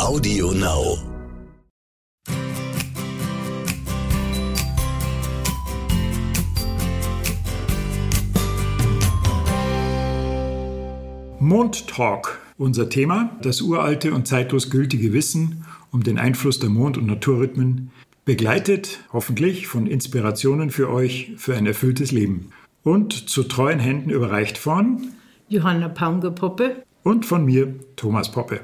Audio Now. Mondtalk. Unser Thema, das uralte und zeitlos gültige Wissen um den Einfluss der Mond- und Naturrhythmen, begleitet hoffentlich von Inspirationen für euch für ein erfülltes Leben. Und zu treuen Händen überreicht von Johanna Paunger-Poppe und von mir, Thomas Poppe.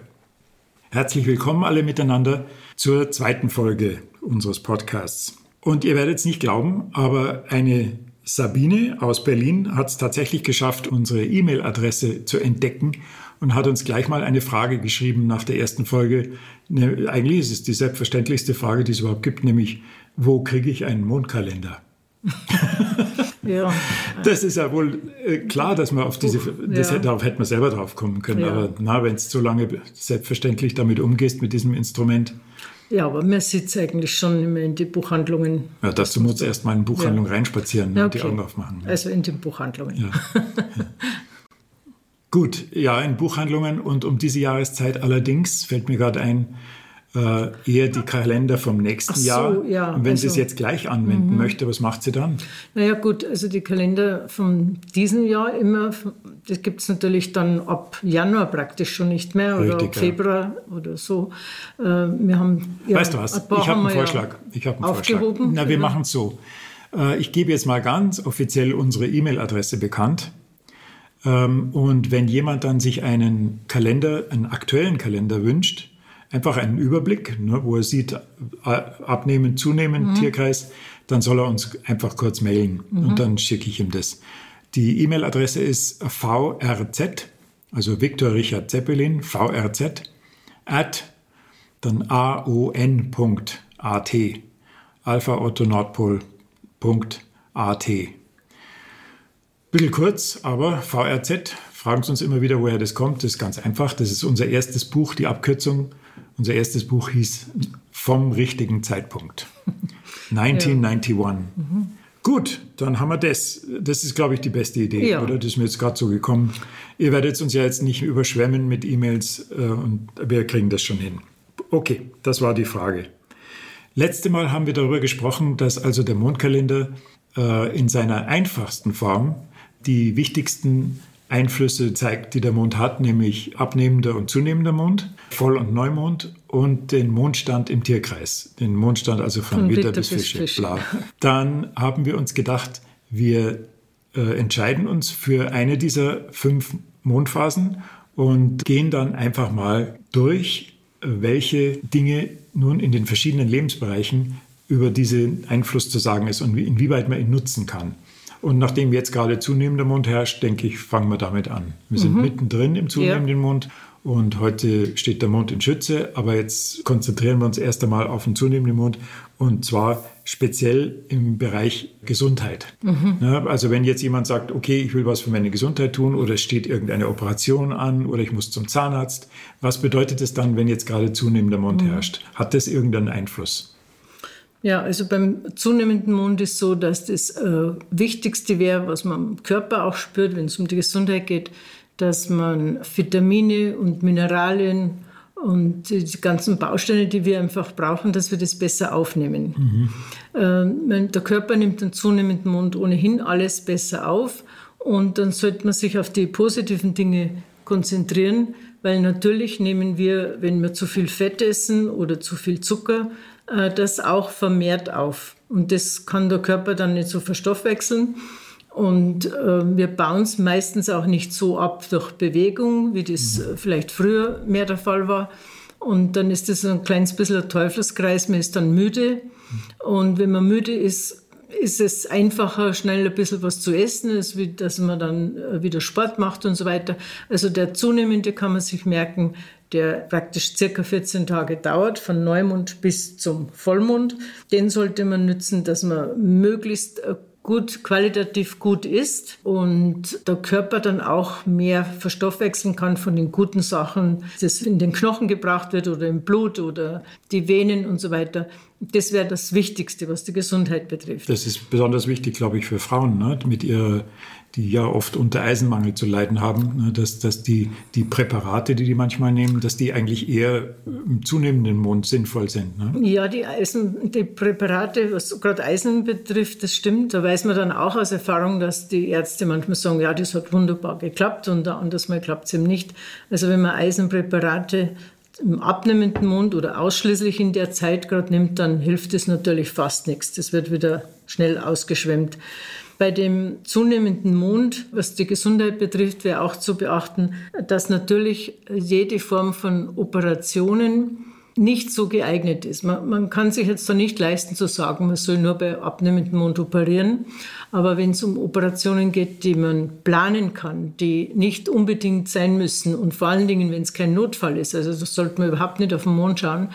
Herzlich willkommen alle miteinander zur zweiten Folge unseres Podcasts. Und ihr werdet es nicht glauben, aber eine Sabine aus Berlin hat es tatsächlich geschafft, unsere E-Mail-Adresse zu entdecken und hat uns gleich mal eine Frage geschrieben nach der ersten Folge. Ne, eigentlich ist es die selbstverständlichste Frage, die es überhaupt gibt, nämlich, wo kriege ich einen Mondkalender? ja. Das ist ja wohl äh, klar, dass man auf diese, das, ja. darauf hätte man selber drauf kommen können. Ja. Aber na, wenn es so lange selbstverständlich damit umgehst, mit diesem Instrument. Ja, aber man es eigentlich schon immer in die Buchhandlungen. Ja, dazu muss erst mal in die Buchhandlung reinspazieren okay. und die Augen aufmachen. Also in den Buchhandlungen. Gut, ja, in Buchhandlungen und um diese Jahreszeit allerdings fällt mir gerade ein, äh, eher die Kalender vom nächsten so, Jahr. Ja, und wenn also, sie es also jetzt gleich anwenden mhm. möchte, was macht sie dann? Naja gut, also die Kalender von diesem Jahr immer, das gibt es natürlich dann ab Januar praktisch schon nicht mehr oder Richtig, ab Februar ja. oder so. Äh, wir haben, ja, weißt du was, ich habe einen Vorschlag. Ich habe einen aufgehoben. Vorschlag. Na, wir machen es so. Äh, ich gebe jetzt mal ganz offiziell unsere E-Mail-Adresse bekannt. Ähm, und wenn jemand dann sich einen Kalender, einen aktuellen Kalender wünscht, einfach einen Überblick, ne, wo er sieht, abnehmen, zunehmen, mhm. Tierkreis, dann soll er uns einfach kurz mailen mhm. und dann schicke ich ihm das. Die E-Mail-Adresse ist vrz, also Viktor Richard Zeppelin, vrz, at dann aon.at, Alpha Otto Nordpol.at. Bisschen kurz, aber VRZ, fragen Sie uns immer wieder, woher das kommt. Das ist ganz einfach. Das ist unser erstes Buch, die Abkürzung. Unser erstes Buch hieß Vom richtigen Zeitpunkt. 1991. Ja. Mhm. Gut, dann haben wir das. Das ist, glaube ich, die beste Idee, ja. oder? Das ist mir jetzt gerade so gekommen. Ihr werdet uns ja jetzt nicht überschwemmen mit E-Mails äh, und wir kriegen das schon hin. Okay, das war die Frage. Letzte Mal haben wir darüber gesprochen, dass also der Mondkalender äh, in seiner einfachsten Form die wichtigsten Einflüsse zeigt, die der Mond hat, nämlich abnehmender und zunehmender Mond, Voll- und Neumond und den Mondstand im Tierkreis, den Mondstand also von, von Witter, bis Fische. Fische. Bla. Dann haben wir uns gedacht, wir äh, entscheiden uns für eine dieser fünf Mondphasen und gehen dann einfach mal durch, welche Dinge nun in den verschiedenen Lebensbereichen über diesen Einfluss zu sagen ist und inwieweit man ihn nutzen kann. Und nachdem jetzt gerade zunehmender Mond herrscht, denke ich, fangen wir damit an. Wir sind mhm. mittendrin im zunehmenden ja. Mond und heute steht der Mond in Schütze, aber jetzt konzentrieren wir uns erst einmal auf den zunehmenden Mond und zwar speziell im Bereich Gesundheit. Mhm. Ja, also wenn jetzt jemand sagt, okay, ich will was für meine Gesundheit tun oder es steht irgendeine Operation an oder ich muss zum Zahnarzt, was bedeutet es dann, wenn jetzt gerade zunehmender Mond mhm. herrscht? Hat das irgendeinen Einfluss? Ja, also beim zunehmenden Mond ist so, dass das äh, Wichtigste wäre, was man im Körper auch spürt, wenn es um die Gesundheit geht, dass man Vitamine und Mineralien und die ganzen Bausteine, die wir einfach brauchen, dass wir das besser aufnehmen. Mhm. Äh, der Körper nimmt den zunehmenden Mond ohnehin alles besser auf und dann sollte man sich auf die positiven Dinge konzentrieren, weil natürlich nehmen wir, wenn wir zu viel Fett essen oder zu viel Zucker, das auch vermehrt auf. Und das kann der Körper dann nicht so verstoffwechseln. Und äh, wir bauen es meistens auch nicht so ab durch Bewegung, wie das äh, vielleicht früher mehr der Fall war. Und dann ist das ein kleines bisschen ein Teufelskreis. Man ist dann müde. Und wenn man müde ist, ist es einfacher, schnell ein bisschen was zu essen, wie, dass man dann äh, wieder Sport macht und so weiter. Also der zunehmende kann man sich merken, der praktisch circa 14 Tage dauert, von Neumond bis zum Vollmond. Den sollte man nützen, dass man möglichst äh, gut, qualitativ gut ist und der Körper dann auch mehr verstoffwechseln kann von den guten Sachen, das in den Knochen gebracht wird oder im Blut oder die Venen und so weiter. Das wäre das Wichtigste, was die Gesundheit betrifft. Das ist besonders wichtig, glaube ich, für Frauen, ne? mit ihrer die ja oft unter Eisenmangel zu leiden haben, ne, dass, dass die, die Präparate, die die manchmal nehmen, dass die eigentlich eher im zunehmenden Mond sinnvoll sind. Ne? Ja, die, Eisen, die Präparate, was gerade Eisen betrifft, das stimmt. Da weiß man dann auch aus Erfahrung, dass die Ärzte manchmal sagen, ja, das hat wunderbar geklappt und anders mal klappt es eben nicht. Also wenn man Eisenpräparate im abnehmenden Mond oder ausschließlich in der Zeit gerade nimmt, dann hilft es natürlich fast nichts. Das wird wieder schnell ausgeschwemmt. Bei dem zunehmenden Mond, was die Gesundheit betrifft, wäre auch zu beachten, dass natürlich jede Form von Operationen nicht so geeignet ist. Man, man, kann sich jetzt da nicht leisten zu sagen, man soll nur bei abnehmendem Mond operieren. Aber wenn es um Operationen geht, die man planen kann, die nicht unbedingt sein müssen und vor allen Dingen, wenn es kein Notfall ist, also das sollte man überhaupt nicht auf den Mond schauen,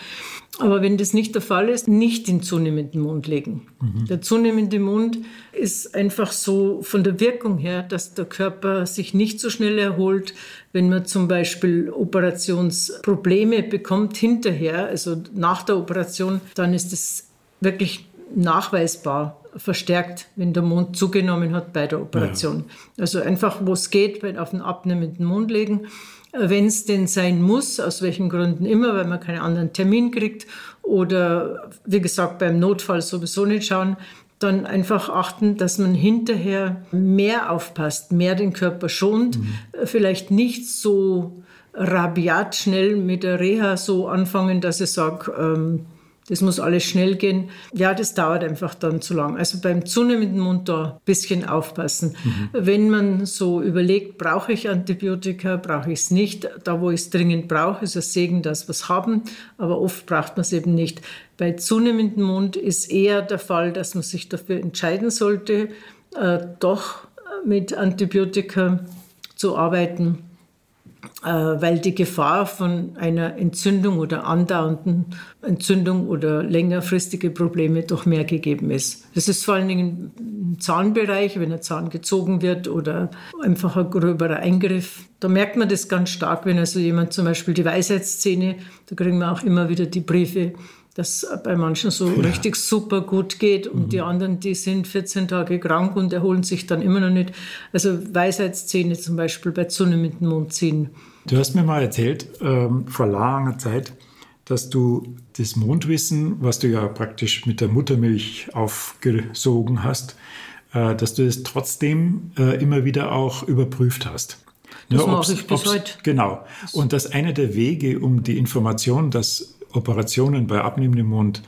aber wenn das nicht der Fall ist, nicht den zunehmenden Mond legen. Mhm. Der zunehmende Mond ist einfach so von der Wirkung her, dass der Körper sich nicht so schnell erholt. Wenn man zum Beispiel Operationsprobleme bekommt hinterher, also nach der Operation, dann ist es wirklich nachweisbar verstärkt, wenn der Mond zugenommen hat bei der Operation. Ja. Also einfach, wo es geht, auf den abnehmenden Mond legen wenn es denn sein muss, aus welchen Gründen immer, weil man keinen anderen Termin kriegt oder wie gesagt beim Notfall sowieso nicht schauen, dann einfach achten, dass man hinterher mehr aufpasst, mehr den Körper schont, mhm. vielleicht nicht so rabiat schnell mit der Reha so anfangen, dass ich sage, ähm, das muss alles schnell gehen. Ja, das dauert einfach dann zu lang. Also beim zunehmenden Mund da ein bisschen aufpassen. Mhm. Wenn man so überlegt, brauche ich Antibiotika, brauche ich es nicht. Da, wo ich es dringend brauche, ist es Segen, dass wir es haben. Aber oft braucht man es eben nicht. Bei zunehmendem Mund ist eher der Fall, dass man sich dafür entscheiden sollte, äh, doch mit Antibiotika zu arbeiten weil die Gefahr von einer Entzündung oder andauernden Entzündung oder längerfristige Probleme doch mehr gegeben ist. Das ist vor allen Dingen im Zahnbereich, wenn ein Zahn gezogen wird oder einfach ein gröberer Eingriff. Da merkt man das ganz stark, wenn also jemand zum Beispiel die Weisheitszähne, da kriegen wir auch immer wieder die Briefe, dass bei manchen so ja. richtig super gut geht und mhm. die anderen, die sind 14 Tage krank und erholen sich dann immer noch nicht. Also Weisheitszähne zum Beispiel bei zunehmendem Mund ziehen. Du hast mir mal erzählt, ähm, vor langer Zeit, dass du das Mondwissen, was du ja praktisch mit der Muttermilch aufgesogen hast, äh, dass du es trotzdem äh, immer wieder auch überprüft hast. Das ja, mache ich bis heute. Genau. Und dass einer der Wege, um die Information, dass Operationen bei abnehmendem Mond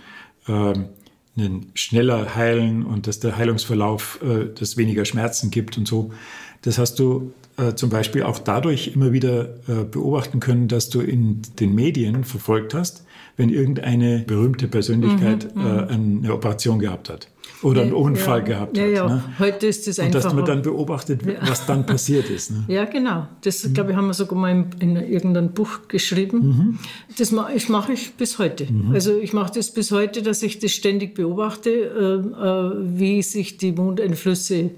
äh, schneller heilen und dass der Heilungsverlauf, äh, das weniger Schmerzen gibt und so, das hast du äh, zum Beispiel auch dadurch immer wieder äh, beobachten können, dass du in den Medien verfolgt hast, wenn irgendeine berühmte Persönlichkeit mhm, mhm. äh, eine Operation gehabt hat oder einen Unfall ja, gehabt ja, hat. Ja, ne? heute ist es einfach. Und dass man dann beobachtet, was dann passiert ist. Ne? Ja, genau. Das, mhm. glaube ich, haben wir sogar mal in, in irgendeinem Buch geschrieben. Mhm. Das mache ich, mach ich bis heute. Mhm. Also ich mache das bis heute, dass ich das ständig beobachte, äh, äh, wie sich die Mondeinflüsse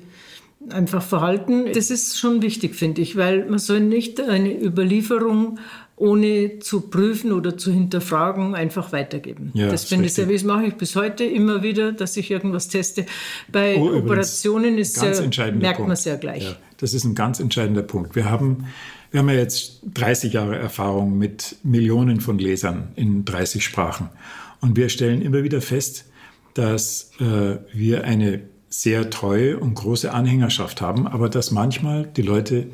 einfach verhalten. Das ist schon wichtig, finde ich, weil man soll nicht eine Überlieferung ohne zu prüfen oder zu hinterfragen, einfach weitergeben. Ja, das finde ich sehr wichtig. Das mache ich bis heute immer wieder, dass ich irgendwas teste. Bei oh, Operationen ist sehr, merkt Punkt. man sehr gleich. Ja, das ist ein ganz entscheidender Punkt. Wir haben, wir haben ja jetzt 30 Jahre Erfahrung mit Millionen von Lesern in 30 Sprachen. Und wir stellen immer wieder fest, dass äh, wir eine sehr treue und große Anhängerschaft haben, aber dass manchmal die Leute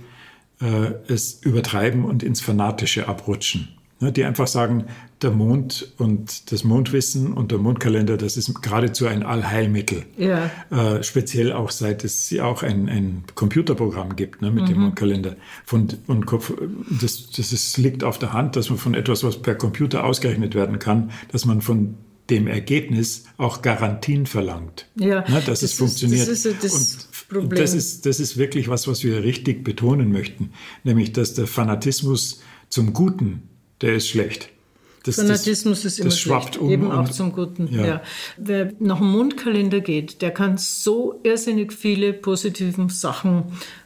äh, es übertreiben und ins Fanatische abrutschen. Ne, die einfach sagen, der Mond und das Mondwissen und der Mondkalender, das ist geradezu ein Allheilmittel. Ja. Äh, speziell auch seit es ja auch ein, ein Computerprogramm gibt ne, mit mhm. dem Mondkalender. Von, und das, das ist, liegt auf der Hand, dass man von etwas, was per Computer ausgerechnet werden kann, dass man von dem Ergebnis auch Garantien verlangt, ja, ne, dass das es ist, funktioniert. Das ist das Problem. Das ist, das ist wirklich was, was wir richtig betonen möchten, nämlich dass der Fanatismus zum Guten, der ist schlecht. Das, Fanatismus das, ist immer schlecht, um eben auch zum Guten. Ja. ja. Wer nach dem Mondkalender geht, der kann so irrsinnig viele positive Sachen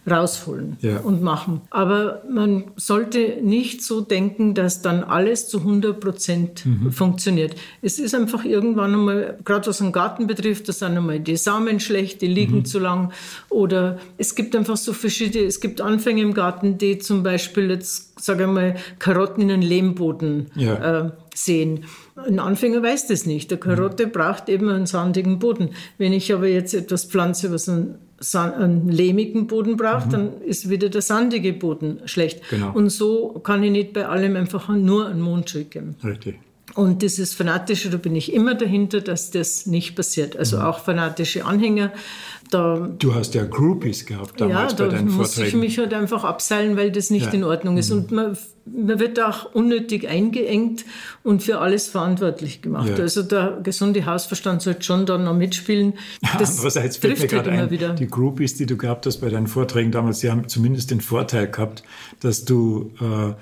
rausholen Ja. und machen. Aber man sollte nicht so denken, dass dann alles zu 100 Prozent Mhm. funktioniert. Es ist einfach irgendwann einmal, gerade was den Garten betrifft, da sind einmal die Samen schlecht, die liegen Mhm. zu lang. Oder es gibt einfach so verschiedene, es gibt Anfänge im Garten, die zum Beispiel jetzt, sage ich mal, Karotten in einen Lehmboden Ja. äh, sehen. Ein Anfänger weiß das nicht. Der Karotte braucht eben einen sandigen Boden. Wenn ich aber jetzt etwas pflanze, was einen, san- einen lehmigen Boden braucht, dann ist wieder der sandige Boden schlecht. Genau. Und so kann ich nicht bei allem einfach nur einen Mondschutz geben. Richtig. Und dieses Fanatische, da bin ich immer dahinter, dass das nicht passiert. Also Mhm. auch fanatische Anhänger, da Du hast ja Groupies gehabt damals ja, bei da deinen muss ich Vorträgen. mich halt einfach abseilen, weil das nicht Ja. Mhm. in Ordnung ist. Und man, man wird auch unnötig eingeengt und für alles verantwortlich gemacht. Ja. Also der gesunde Hausverstand sollte schon da noch mitspielen. Das Andererseits fällt mir halt gerade ein, wieder. die Groupies, die du gehabt hast bei deinen Vorträgen damals, die haben zumindest den Vorteil gehabt, dass du äh,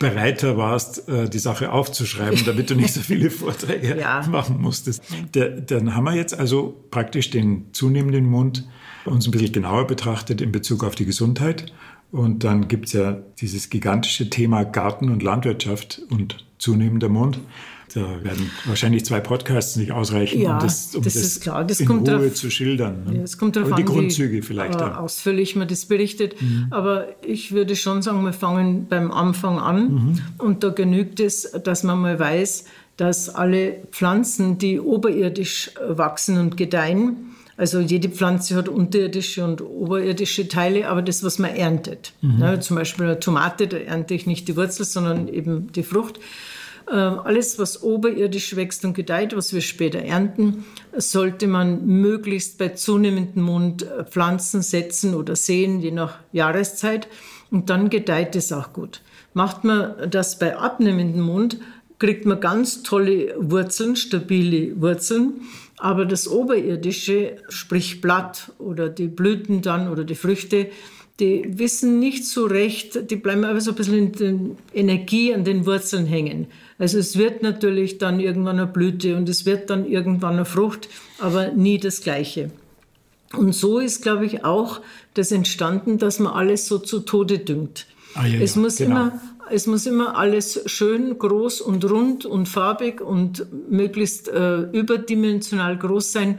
bereiter warst, äh, die Sache aufzuschreiben, damit du nicht so viele Vorträge Ja. machen musstest. Dann haben wir jetzt also praktisch den zunehmenden Mund uns ein bisschen genauer betrachtet in Bezug auf die Gesundheit. Und dann gibt es ja dieses gigantische Thema Garten und Landwirtschaft und zunehmender Mund. Da werden wahrscheinlich zwei Podcasts nicht ausreichen, Ja, um das, um das ist klar. Das in Ruhe drauf- zu schildern. ne? Ja, kommt darauf Aber die an, Grundzüge wie vielleicht äh, ausführlich man das berichtet. Mhm. Aber ich würde schon sagen, wir fangen beim Anfang an. Mhm. Und da genügt es, dass man mal weiß, dass alle Pflanzen, die oberirdisch äh, wachsen und gedeihen, also jede Pflanze hat unterirdische und oberirdische Teile, aber das, was man erntet. Mhm. Ne, zum Beispiel eine Tomate, da ernte ich nicht die Wurzel, sondern eben die Frucht. Ähm, Alles, was oberirdisch wächst und gedeiht, was wir später ernten, sollte man möglichst bei zunehmendem Mond äh, pflanzen, setzen oder säen, je nach Jahreszeit. Und dann gedeiht es auch gut. Macht man das bei abnehmendem Mond, kriegt man ganz tolle Wurzeln, stabile Wurzeln. Aber das Oberirdische, sprich Blatt oder die Blüten dann oder die Früchte, die wissen nicht so recht, die bleiben aber so ein bisschen in der Energie an den Wurzeln hängen. Also es wird natürlich dann irgendwann eine Blüte und es wird dann irgendwann eine Frucht, aber nie das Gleiche. Und so ist, glaube ich, auch das entstanden, dass man alles so zu Tode düngt. Ah, ja, es, muss genau. immer, es muss immer alles schön, groß und rund und farbig und möglichst äh, überdimensional groß sein.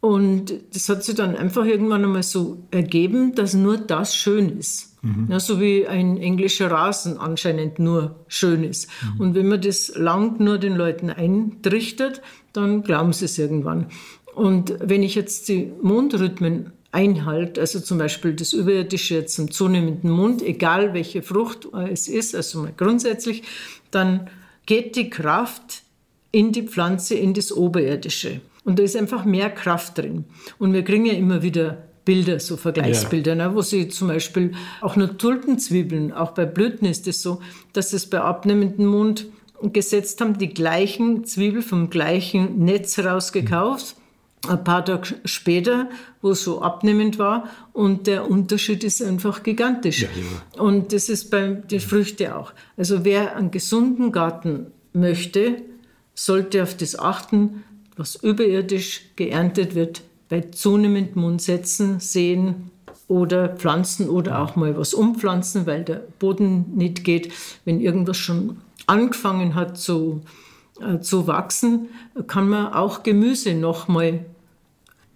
Und das hat sich dann einfach irgendwann einmal so ergeben, dass nur das schön ist. Ja, so wie ein englischer Rasen anscheinend nur schön ist. Und wenn man das lang nur den Leuten eintrichtert, dann glauben sie es irgendwann. Und wenn ich jetzt die Mondrhythmen einhalte, also zum Beispiel das Überirdische jetzt im zunehmenden Mond, egal welche Frucht es ist, also mal grundsätzlich, dann geht die Kraft in die Pflanze, in das Oberirdische. Und da ist einfach mehr Kraft drin. Und wir kriegen ja immer wieder Bilder, so Vergleichsbilder, ne, wo sie zum Beispiel auch nur Tulpenzwiebeln, auch bei Blüten ist es so, dass es bei abnehmendem Mond gesetzt haben, die gleichen Zwiebel vom gleichen Netz rausgekauft. Ein paar Tage später, wo es so abnehmend war, und der Unterschied ist einfach gigantisch. Ja, ja. Und das ist bei den Früchten auch. Also wer einen gesunden Garten möchte, sollte auf das achten, was überirdisch geerntet wird, bei zunehmendem Mund setzen, sehen oder pflanzen oder auch mal was umpflanzen, weil der Boden nicht geht. Wenn irgendwas schon angefangen hat zu, äh, zu wachsen, kann man auch Gemüse noch mal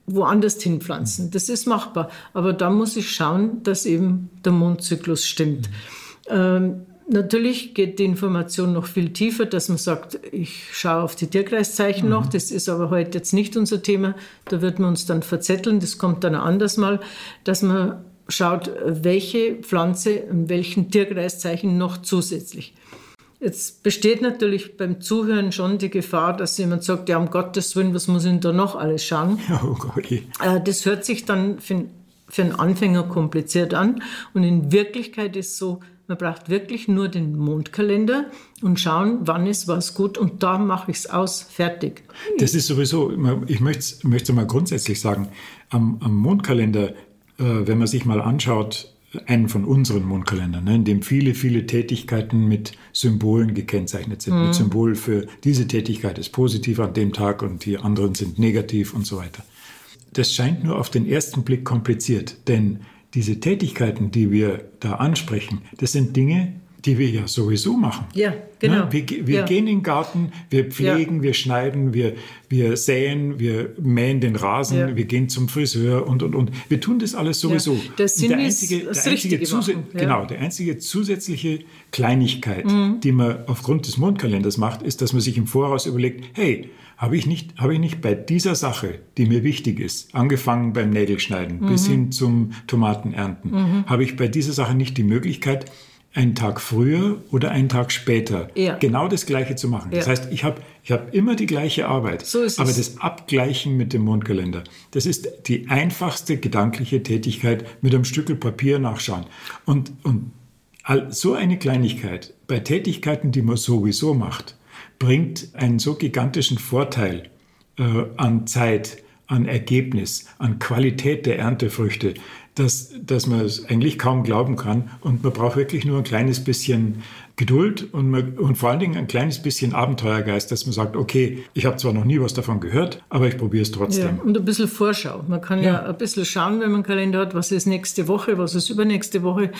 woanders hinpflanzen. Das ist machbar. Aber da muss ich schauen, dass eben der Mondzyklus stimmt. Ähm, natürlich geht die Information noch viel tiefer, dass man sagt, ich schaue auf die Tierkreiszeichen noch. Das ist aber heute jetzt nicht unser Thema. Da wird man uns dann verzetteln. Das kommt dann anders mal, dass man schaut, welche Pflanze in welchen Tierkreiszeichen noch zusätzlich. Jetzt besteht natürlich beim Zuhören schon die Gefahr, dass jemand sagt, ja, um Gottes Willen, was muss ich denn da noch alles schauen? Oh Gott. Äh, Das hört sich dann für, für einen Anfänger kompliziert an. Und in Wirklichkeit ist so, man braucht wirklich nur den Mondkalender und schauen, wann ist was gut. Und da mache ich es aus, fertig. Das ist sowieso, ich möchte es mal grundsätzlich sagen, am, am Mondkalender, äh, wenn man sich mal anschaut, einen von unseren Mondkalendern, ne, in dem viele, viele Tätigkeiten mit Symbolen gekennzeichnet sind. Mit Symbol für diese Tätigkeit ist positiv an dem Tag und die anderen sind negativ und so weiter. Das scheint nur auf den ersten Blick kompliziert, denn diese Tätigkeiten, die wir da ansprechen, das sind Dinge, die wir ja sowieso machen. Ja, genau. Ne? Wir, wir ja. gehen in den Garten, wir pflegen, Ja. wir schneiden, wir, wir säen, wir mähen den Rasen, Ja. wir gehen zum Friseur und, und, und. Wir tun das alles sowieso. Der Und Sinn ist, das Zusä- machen, ja. Genau, der einzige zusätzliche Kleinigkeit, Mhm. die man aufgrund des Mondkalenders macht, ist, dass man sich im Voraus überlegt, hey, habe ich, nicht, habe ich nicht bei dieser Sache, die mir wichtig ist, angefangen beim Nägelschneiden bis Mhm. hin zum Tomatenernten, habe ich bei dieser Sache nicht die Möglichkeit, einen Tag früher oder einen Tag später Ja. genau das Gleiche zu machen. Das Ja. heißt, ich habe ich hab immer die gleiche Arbeit, So aber das Abgleichen mit dem Mondkalender, das ist die einfachste gedankliche Tätigkeit mit einem Stückel Papier nachschauen. Und, und all, so eine Kleinigkeit bei Tätigkeiten, die man sowieso macht, bringt einen so gigantischen Vorteil äh, an Zeit, an Ergebnis, an Qualität der Erntefrüchte, dass, dass man es eigentlich kaum glauben kann. Und man braucht wirklich nur ein kleines bisschen Geduld und, und vor allen Dingen ein kleines bisschen Abenteuergeist, dass man sagt, okay, ich habe zwar noch nie was davon gehört, aber ich probiere es Ja, trotzdem. und ein bisschen Vorschau. Man kann ja. Ja. ein bisschen schauen, wenn man einen Kalender hat, was ist nächste Woche, was ist übernächste Woche.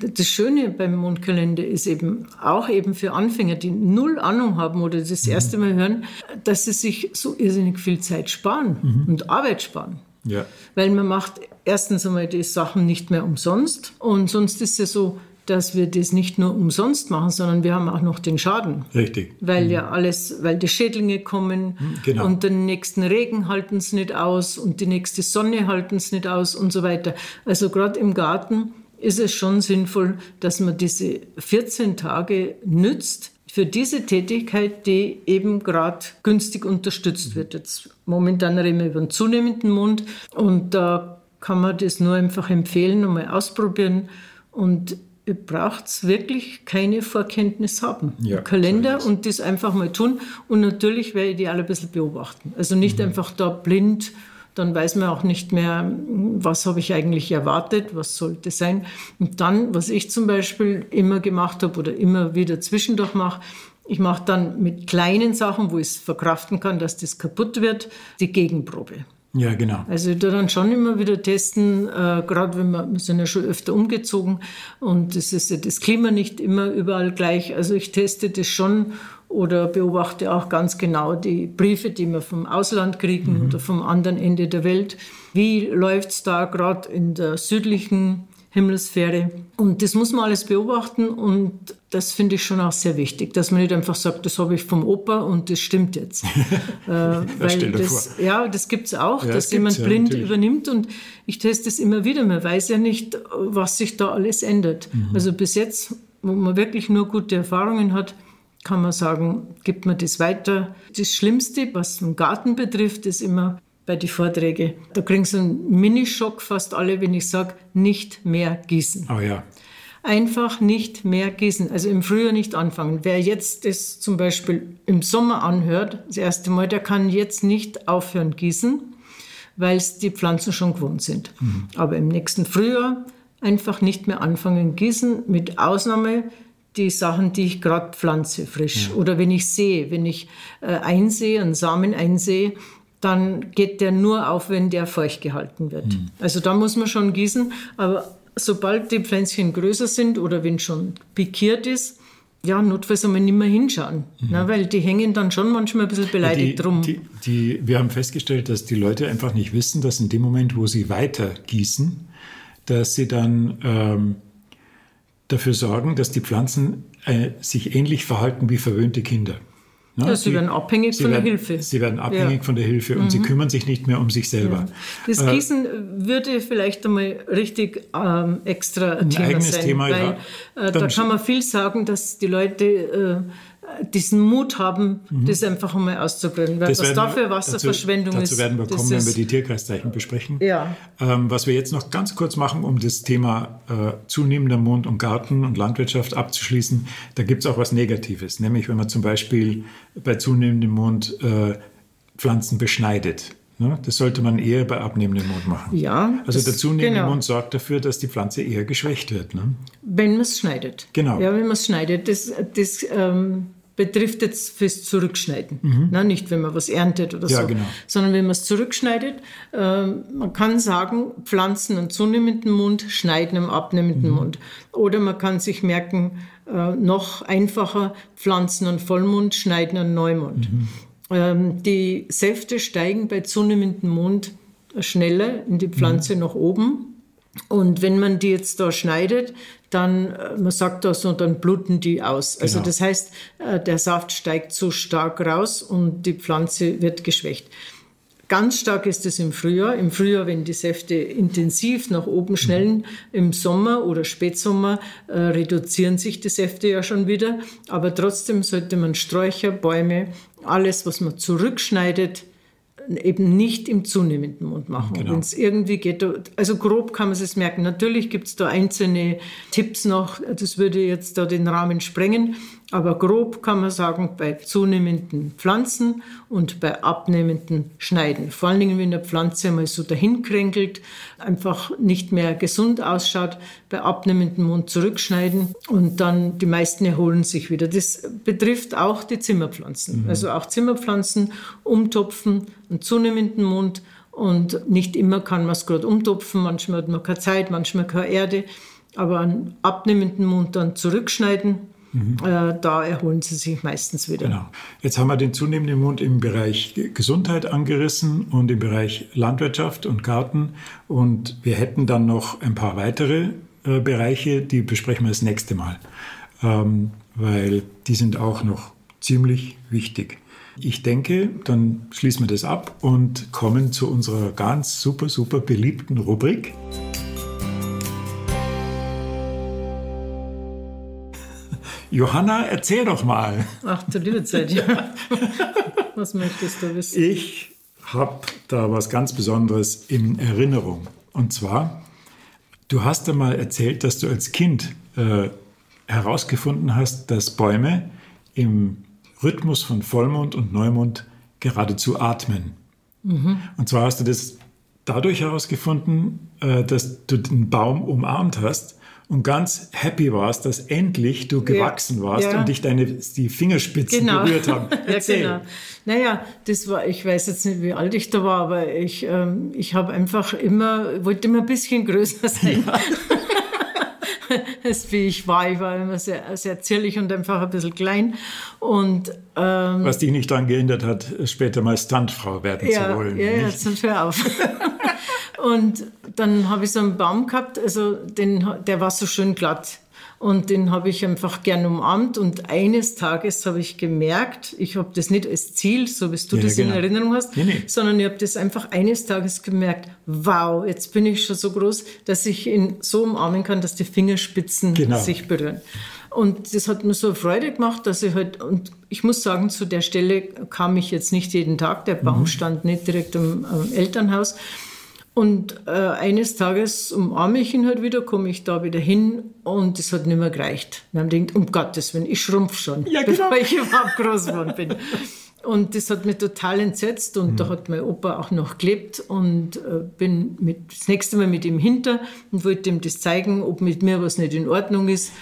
Das Schöne beim Mondkalender ist eben auch eben für Anfänger, die null Ahnung haben oder das Mhm. erste Mal hören, dass sie sich so irrsinnig viel Zeit sparen Mhm. und Arbeit sparen. Ja. Weil man macht erstens einmal die Sachen nicht mehr umsonst und sonst ist es so, dass wir das nicht nur umsonst machen, sondern wir haben auch noch den Schaden. Richtig. Weil ja alles, weil die Schädlinge kommen genau. und den nächsten Regen halten es nicht aus und die nächste Sonne halten es nicht aus und so weiter. Also gerade im Garten ist es schon sinnvoll, dass man diese 14 Tage nützt für diese Tätigkeit, die eben gerade günstig unterstützt wird. Jetzt momentan reden wir über einen zunehmenden Mond und da kann man das nur einfach empfehlen und mal ausprobieren und braucht wirklich keine Vorkenntnis haben. Ja, Kalender so es. und das einfach mal tun. Und natürlich werde ich die alle ein bisschen beobachten. Also nicht Mhm. einfach da blind, dann weiß man auch nicht mehr, was habe ich eigentlich erwartet, was sollte sein. Und dann, was ich zum Beispiel immer gemacht habe oder immer wieder zwischendurch mache, ich mache dann mit kleinen Sachen, wo ich es verkraften kann, dass das kaputt wird, die Gegenprobe. Ja, genau. Also ich tue dann schon immer wieder testen, äh, gerade wenn wir, wir sind ja schon öfter umgezogen und es ist ja das Klima nicht immer überall gleich. Also ich teste das schon oder beobachte auch ganz genau die Briefe, die wir vom Ausland kriegen oder vom anderen Ende der Welt. Wie läuft's da gerade in der südlichen Himmelsphäre? Und das muss man alles beobachten und das finde ich schon auch sehr wichtig, dass man nicht einfach sagt, das habe ich vom Opa und das stimmt jetzt. äh, weil das, ja, das gibt's auch, Ja, dass das jemand blind natürlich. übernimmt und ich teste es immer wieder. Man weiß ja nicht, was sich da alles ändert. Mhm. Also bis jetzt, wo man wirklich nur gute Erfahrungen hat, kann man sagen, gibt man das weiter. Das Schlimmste, was den Garten betrifft, ist immer bei den Vorträgen. Da kriegen sie einen Minischock fast alle, wenn ich sage, nicht mehr gießen. Oh ja. Einfach nicht mehr gießen, also im Frühjahr nicht anfangen. Wer jetzt das zum Beispiel im Sommer anhört, das erste Mal, der kann jetzt nicht aufhören gießen, weil es die Pflanzen schon gewohnt sind. Aber im nächsten Frühjahr einfach nicht mehr anfangen gießen, mit Ausnahme die Sachen, die ich gerade pflanze, frisch. Oder wenn ich sehe, wenn ich äh, einsehe, einen Samen einsehe, dann geht der nur auf, wenn der feucht gehalten wird. Also da muss man schon gießen, aber sobald die Pflänzchen größer sind oder wenn schon pikiert ist, ja, notfalls einmal nicht mehr hinschauen. Na, weil die hängen dann schon manchmal ein bisschen beleidigt die, drum. Die, die, wir haben festgestellt, dass die Leute einfach nicht wissen, dass in dem Moment, wo sie weiter gießen, dass sie dann ähm, dafür sorgen, dass die Pflanzen äh, sich ähnlich verhalten wie verwöhnte Kinder. Ne? Ja, sie werden abhängig sie von der werden, Hilfe. Sie werden abhängig Ja. Mhm. von der Hilfe und sie kümmern sich nicht mehr um sich selber. Das Äh, Gießen würde vielleicht einmal richtig ähm, extra ein Thema eigenes sein, Thema, weil ja. äh, da kann man viel sagen, dass die Leute äh, diesen Mut haben, das einfach einmal auszuprobieren. Weil Mhm. das was werden da für wir- Wasserverschwendung dazu, ist. Dazu werden wir kommen, wenn wir die Tierkreiszeichen besprechen. Ja. Ähm, was wir jetzt noch ganz kurz machen, um das Thema äh, zunehmender Mond und Garten und Landwirtschaft abzuschließen, da gibt es auch was Negatives, nämlich wenn man zum Beispiel bei zunehmendem Mond äh, Pflanzen beschneidet. Ne? Das sollte man eher bei abnehmendem Mond machen. Ja, Also der zunehmende genau. Mond sorgt dafür, dass die Pflanze eher geschwächt wird. Ne? Wenn man es schneidet. Genau. Ja, wenn man es schneidet. Das, das ähm, betrifft jetzt fürs Zurückschneiden. Mhm. Na, nicht, wenn man was erntet oder ja, so, genau. sondern wenn man es zurückschneidet. Äh, man kann sagen, Pflanzen einen zunehmenden Mund, schneiden am abnehmenden mhm. Mund. Oder man kann sich merken, äh, noch einfacher, Pflanzen einen Vollmund, schneiden einen Neumund. Mhm. Ähm, die Säfte steigen bei zunehmendem Mund schneller in die Pflanze mhm. nach oben. Und wenn man die jetzt da schneidet, dann, äh, man sagt das so, dann bluten die aus. Also genau. das heißt, äh, der Saft steigt so stark raus und die Pflanze wird geschwächt. Ganz stark ist es im Frühjahr. Im Frühjahr, wenn die Säfte intensiv nach oben schnellen, mhm. im Sommer oder Spätsommer äh, reduzieren sich die Säfte ja schon wieder. Aber trotzdem sollte man Sträucher, Bäume, alles, was man zurückschneidet, eben nicht im zunehmenden Mund machen. Genau. Wenn es irgendwie geht, also grob kann man es merken. Natürlich gibt es da einzelne Tipps noch, das würde jetzt da den Rahmen sprengen, aber grob kann man sagen, bei zunehmenden Pflanzen und bei abnehmenden Schneiden. Vor allen Dingen, wenn eine Pflanze mal so dahin kränkelt, einfach nicht mehr gesund ausschaut, bei abnehmendem Mund zurückschneiden und dann die meisten erholen sich wieder. Das betrifft auch die Zimmerpflanzen. Mhm. Also auch Zimmerpflanzen umtopfen, einen zunehmenden Mund und nicht immer kann man es gerade umtopfen. Manchmal hat man keine Zeit, manchmal keine Erde. Aber einen abnehmenden Mund dann zurückschneiden Mhm. Da erholen sie sich meistens wieder. Genau. Jetzt haben wir den zunehmenden Mund im Bereich Gesundheit angerissen und im Bereich Landwirtschaft und Garten. Und wir hätten dann noch ein paar weitere äh, Bereiche, die besprechen wir das nächste Mal, ähm, weil die sind auch noch ziemlich wichtig. Ich denke, dann schließen wir das ab und kommen zu unserer ganz super, super beliebten Rubrik. Johanna, erzähl doch mal. Ach du liebe Zeit, ja. was möchtest du wissen? Ich habe da was ganz Besonderes in Erinnerung. Und zwar, du hast einmal erzählt, dass du als Kind äh, herausgefunden hast, dass Bäume im Rhythmus von Vollmond und Neumond geradezu atmen. Mhm. Und zwar hast du das dadurch herausgefunden, äh, dass du den Baum umarmt hast und ganz happy warst, dass endlich du gewachsen ja, warst ja. und dich deine die Fingerspitzen genau. berührt haben. Erzähl. ja, genau. Naja, das war, ich weiß jetzt nicht, wie alt ich da war, aber ich, ähm, ich habe einfach immer, wollte immer ein bisschen größer sein. Ja. als wie ich war. Ich war immer sehr, sehr zierlich und einfach ein bisschen klein. Und, ähm, Was dich nicht daran gehindert hat, später mal Stuntfrau werden ja, zu wollen. Ja, nicht? jetzt hör auf. Und dann habe ich so einen Baum gehabt, also den, der war so schön glatt. Und den habe ich einfach gern umarmt. Und eines Tages habe ich gemerkt, ich habe das nicht als Ziel, so wie du ja, das genau. in Erinnerung hast, nee, nee. sondern ich habe das einfach eines Tages gemerkt, wow, jetzt bin ich schon so groß, dass ich ihn so umarmen kann, dass die Fingerspitzen genau. sich berühren. Und das hat mir so Freude gemacht, dass ich halt, und ich muss sagen, zu der Stelle kam ich jetzt nicht jeden Tag, der Baum mhm. stand nicht direkt am, am Elternhaus. Und äh, eines Tages umarme ich ihn halt wieder, komme ich da wieder hin und es hat nicht mehr gereicht. Wir haben gedacht, um Gottes Willen, ich schrumpf schon, ja, genau. bevor ich überhaupt groß geworden bin. Und das hat mich total entsetzt und mhm. da hat mein Opa auch noch gelebt und äh, bin mit, das nächste Mal mit ihm hinter und wollte ihm das zeigen, ob mit mir was nicht in Ordnung ist,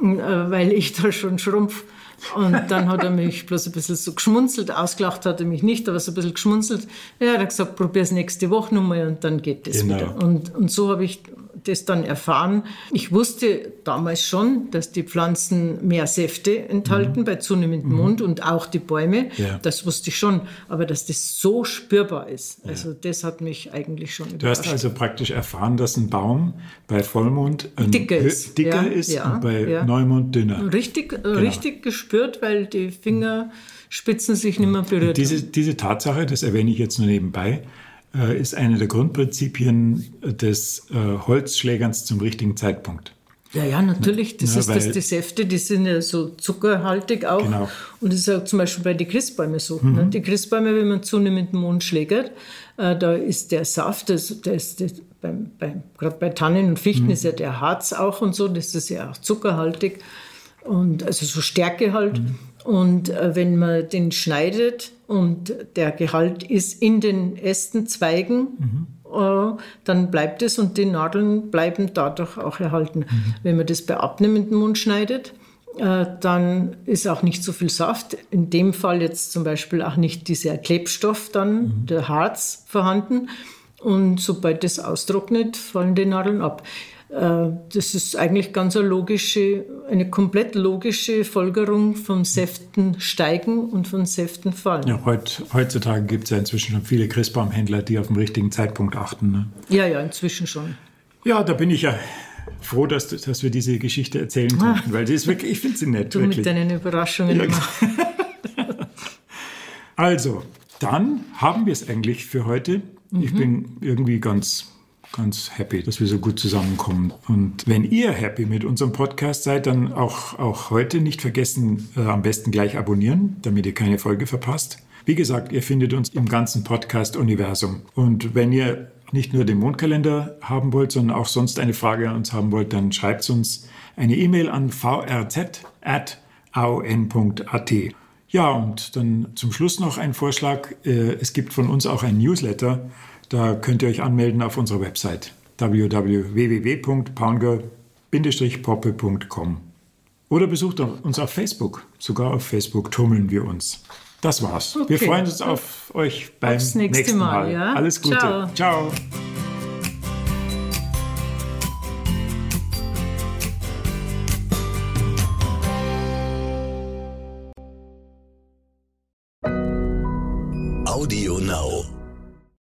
äh, weil ich da schon schrumpf. Und dann hat er mich bloß ein bisschen so geschmunzelt, ausgelacht hat er mich nicht, aber so ein bisschen geschmunzelt. Ja, er hat gesagt, probier es nächste Woche nochmal und dann geht das genau. wieder. Und, und so habe ich das dann erfahren. Ich wusste damals schon, dass die Pflanzen mehr Säfte enthalten mhm. bei zunehmendem mhm. Mund und auch die Bäume. Ja. Das wusste ich schon. Aber dass das so spürbar ist, ja. also das hat mich eigentlich schon Du hast also praktisch erfahren, dass ein Baum bei Vollmond dicker ist, dicker ja, ist und bei Neumond dünner. Richtig, genau. richtig gespürt, weil die Fingerspitzen sich nicht mehr berührt diese, diese Tatsache, das erwähne ich jetzt nur nebenbei, äh, ist eine der Grundprinzipien des äh, Holzschlägerns zum richtigen Zeitpunkt. Ja, ja, natürlich. Das ja, ist das, die Säfte, die sind ja so zuckerhaltig auch. Genau. Und das ist auch zum Beispiel bei den Christbäumen so. Mhm. Ne? Die Christbäume, wenn man zunehmend den Mond schlägert, äh, da ist der Saft, das, das, das beim, beim, gerade bei Tannen und Fichten mhm. ist ja der Harz auch und so, das ist ja auch zuckerhaltig und also so Stärke halt. Mhm. Und äh, wenn man den schneidet und der Gehalt ist in den Ästen, Zweigen, mhm. äh, dann bleibt es und die Nadeln bleiben dadurch auch erhalten. Mhm. Wenn man das bei abnehmendem Mund schneidet, äh, dann ist auch nicht so viel Saft. In dem Fall jetzt zum Beispiel auch nicht dieser Klebstoff dann, mhm. der Harz, vorhanden. Und sobald das austrocknet, fallen die Nadeln ab. Äh, das ist eigentlich ganz eine logische, eine komplett logische Folgerung von Säften steigen und von Säften fallen. Ja, heut, heutzutage gibt es ja inzwischen schon viele Christbaumhändler, die auf den richtigen Zeitpunkt achten. Ne? Ja, ja, inzwischen schon. Ja, da bin ich ja froh, dass, dass wir diese Geschichte erzählen konnten, ah. weil sie ist wirklich, ich finde sie nett. Du wirklich. mit deinen Überraschungen ja. also, dann haben wir es eigentlich für heute. Mhm. Ich bin irgendwie ganz ganz happy, dass wir so gut zusammenkommen. Und wenn ihr happy mit unserem Podcast seid, dann auch, auch heute nicht vergessen, äh, am besten gleich abonnieren, damit ihr keine Folge verpasst. Wie gesagt, ihr findet uns im ganzen Podcast-Universum. Und wenn ihr nicht nur den Mondkalender haben wollt, sondern auch sonst eine Frage an uns haben wollt, dann schreibt uns eine E-Mail an vrz.aon.at. Ja, und dann zum Schluss noch ein Vorschlag. Äh, es gibt von uns auch ein Newsletter. Da könnt ihr euch anmelden auf unserer Website www.paunger-poppe.com. Oder besucht uns auf Facebook. Sogar auf Facebook tummeln wir uns. Das war's. Okay. Wir freuen uns auf euch beim nächste nächsten Mal. Mal. Ja? Alles Gute. Ciao. Ciao.